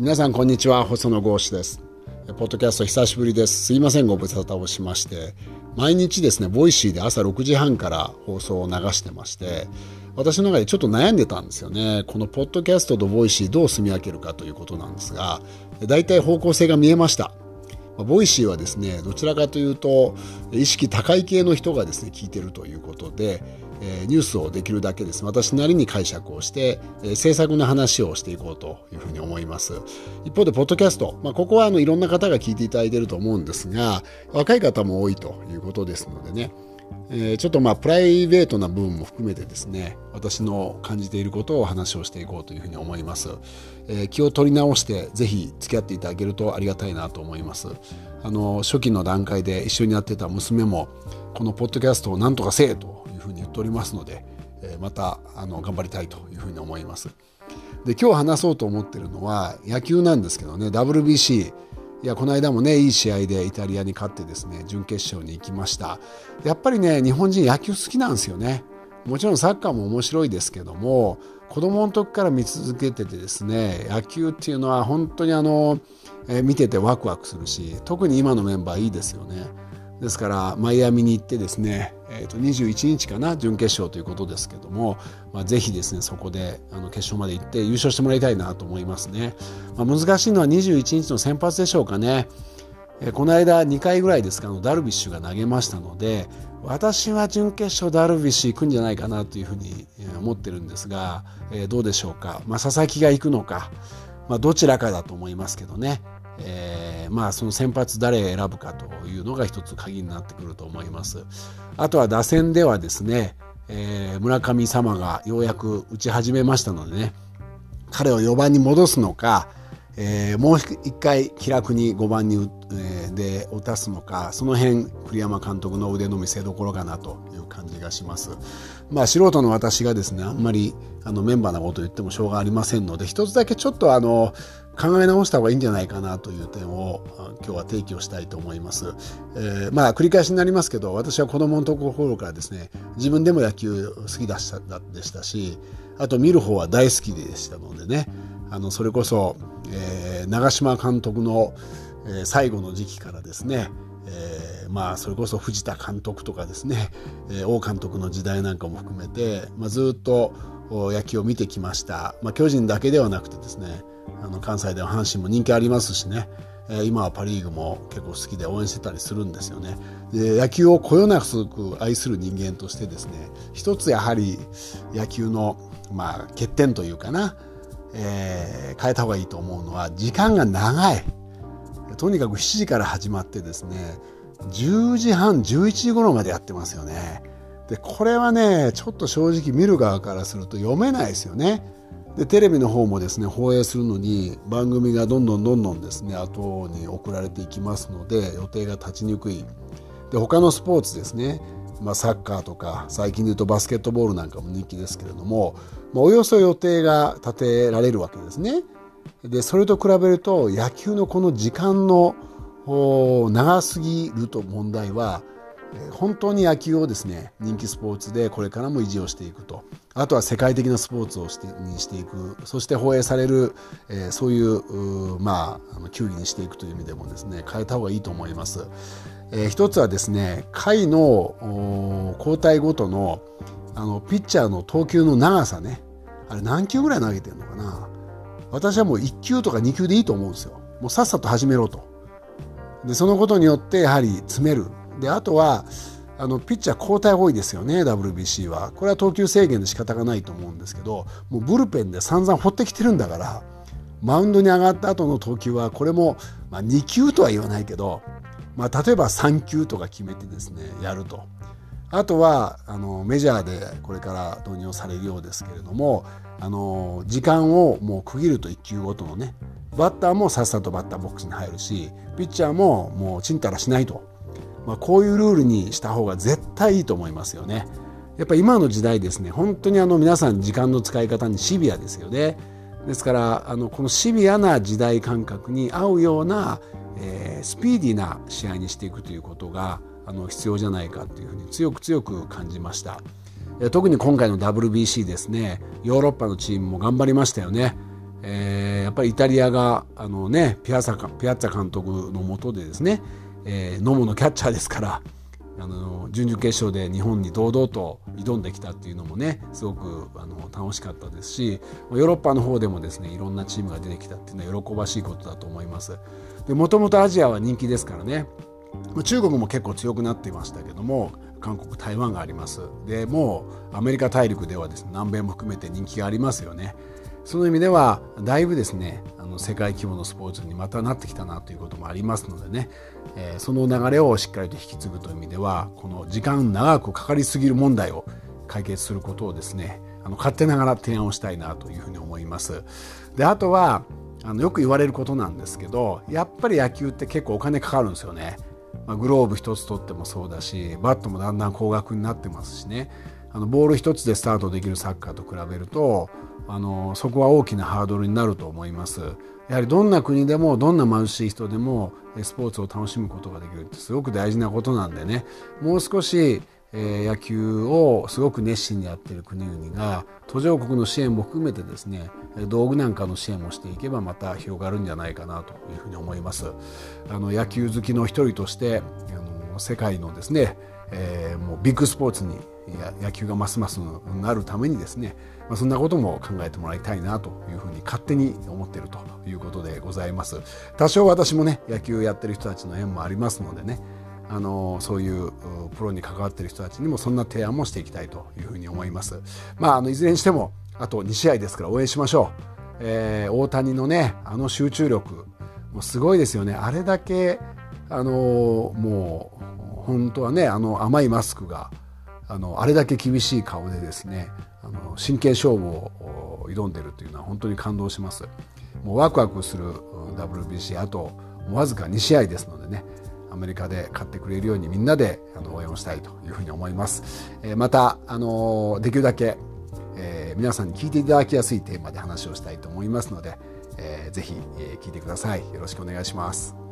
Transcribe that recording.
皆さんこんにちは。細野豪志です。ポッドキャスト久しぶりです。すいませんご無沙汰をしまして。毎日ですね Voicyで朝6時半から放送を流してまして私の中でちょっと悩んでたんですよね。このポッドキャストと Voicyどう住み分けるかということなんですが大体方向性が見えました。 Voicyはですねどちらかというと意識高い系の人がですね聞いてるということでえニュースをできるだけです。私なりに解釈をして、え政策の話をしていこうというふうに思います。一方でポッドキャスト、まあ、ここはあのいろんな方が聞いていただいていると思うんですが若い方も多いということですのでね。えー、ちょっとまあプライベートな部分も含めてですね私の感じていることを話をしていこうというふうに思います、えー、気を取り直してぜひ付き合っていただけるとありがたいなと思います。あの初期の段階で一緒にやってた娘もこのポッドキャストを何とかせえというふうに言っておりますので、えまたあの頑張りたいというふうに思います。で今日話そうと思ってるのは野球なんですけどね WBC いやこの間もねいい試合でイタリアに勝ってですね準決勝に行きました。やっぱりね日本人野球好きなんですよね。もちろんサッカーも面白いですけども子供の時から見続けててですね野球っていうのは本当にあの、え、見ててワクワクするし特に今のメンバーいいですよね。ですからマイアミに行ってですね、えー、と21日かな準決勝ということですけども、まあ、ぜひですねそこであの決勝まで行って優勝してもらいたいなと思いますね、まあ、難しいのは21日の先発でしょうかね、え、この間2回ぐらいですかのダルビッシュが投げましたので私は準決勝ダルビッシュ行くんじゃないかなというふうに思ってるんですが、え、どうでしょうか、まあ、佐々木が行くのか、まあ、どちらかだと思いますけどねえー、まあその先発誰選ぶかというのが一つ鍵になってくると思います。あとは打線ではですね、えー、村上様がようやく打ち始めましたのでね彼を4番に戻すのか、えー、もう一回気楽に5番に、えー、で打たすのかその辺栗山監督の腕の見せ所かなという感じがします。まあ素人の私がですねあんまりあのメンバーなこと言ってもしょうがありませんので一つだけちょっとあの考え直した方がいいんじゃないかなという点を今日は提起をしたいと思います。えー、まあ繰り返しになりますけど私は子供のところからですね自分でも野球好きでしたでしたしあと見る方は大好きでしたのでねあのそれこそ、えー、長嶋監督の、え、最後の時期からですねえー、まあそれこそ藤田監督とかですね、えー、王監督の時代なんかも含めて、まあ、ずっと野球を見てきました、まあ、巨人だけではなくてですねあの関西では阪神も人気ありますしね、えー、今はパ・リーグも結構好きで応援してたりするんですよね。で野球をこよなく愛する人間としてですね一つやはり野球の、まあ、欠点というかな、え、変えた方がいいと思うのは時間が長い。とにかく7時から始まってですね10時半11時頃までやってますよね。でこれはねちょっと正直見る側からすると読めないですよね。でテレビの方もですね放映するのに番組がどんどんどんどんですね後に送られていきますので予定が立ちにくい。で他のスポーツですね、まあ、サッカーとか最近で言うとバスケットボールなんかも人気ですけれども、まあ、およそ予定が立てられるわけですね。でそれと比べると野球のこの時間の長すぎると問題は本当に野球をですね人気スポーツでこれからも維持をしていくと。あとは世界的なスポーツをしてにしていく。そして放映される、えー、そういうまあ球技にしていくという意味でもですね変えた方がいいと思います。えー、一つはですね回の交代ごとのあのピッチャーの投球の長さね。あれ何球ぐらい投げてるのかな。私はもう1球とか2球でいいと思うんですよ。もうさっさと始めろと。でそのことによってやはり詰める。であとはあのピッチャー交代多いですよね WBC は。これは投球制限で仕方がないと思うんですけどもうブルペンで散々放ってきてるんだからマウンドに上がった後の投球はこれも、まあ、2球とは言わないけど、まあ、例えば3球とか決めてですねやると。あとはあのメジャーでこれから導入されるようですけれどもあの時間をもう区切ると1球ごとのねバッターもさっさとバッターボックスに入るしピッチャーももうちんたらしないと、まあ、こういうルールにした方が絶対いいと思いますよね。やっぱ今の時代ですね本当にあの皆さん時間の使い方にシビアですよね。ですからあのこのシビアな時代感覚に合うような、えー、スピーディーな試合にしていくということがあの必要じゃないかというふうに強く強く感じました。特に今回の WBC ですねヨーロッパのチームも頑張りましたよね、えー、やっぱりイタリアがあの、ね、ピアッツァピアッツァ監督のもとでですね、えー、野茂のキャッチャーですからあの準々決勝で日本に堂々と挑んできたっていうのもねすごくあの楽しかったですしヨーロッパの方でもですねいろんなチームが出てきたっていうのは喜ばしいことだと思いますでもともとアジアは人気ですからね中国も結構強くなっていましたけども韓国台湾がありますでもうアメリカ大陸ではですね南米も含めて人気がありますよねその意味ではだいぶですねあの世界規模のスポーツにまたなってきたなということもありますのでね、えー、その流れをしっかりと引き継ぐという意味ではこの時間長くかかりすぎる問題を解決することをですねあの勝手ながら提案をしたいなというふうに思います。であとはあのよく言われることなんですけどやっぱり野球って結構お金かかるんですよね。まあ、グローブ一つ取ってもそうだしバットもだんだん高額になってますしね。あのボール一つでスタートできるサッカーと比べるとあのそこは大きなハードルになると思います。やはりどんな国でもどんな貧しい人でもスポーツを楽しむことができるってすごく大事なことなんでね。もう少しえ野球をすごく熱心にやっている国々が途上国の支援も含めてですね道具なんかの支援をしていけばまた広がるんじゃないかなというふうに思います。あの野球好きの一人としてあの世界のですね、えー、もうビッグスポーツに野球がますますなるためにですね、まあ、そんなことも考えてもらいたいなというふうに勝手に思っているということでございます。多少私もね野球やってる人たちの縁もありますのでねあのそういうプロに関わっている人たちにもそんな提案もしていきたいというふうに思います。まあ、あのいずれにしてもあと2試合ですから応援しましょう。えー、大谷のねあの集中力もうすごいですよねあれだけあのもう本当はねあの甘いマスクがあのあれだけ厳しい顔でですねあの真剣勝負を挑んでるというのは本当に感動しますもうワクワクする WBC あとわずか2試合ですのでねアメリカで買ってくれるようにみんなであの応援をしたいというふうに思います。え、また、あのできるだけ、え、皆さんに聞いていただきやすいテーマで話をしたいと思いますので、えー、ぜひ、え、聞いてください。よろしくお願いします。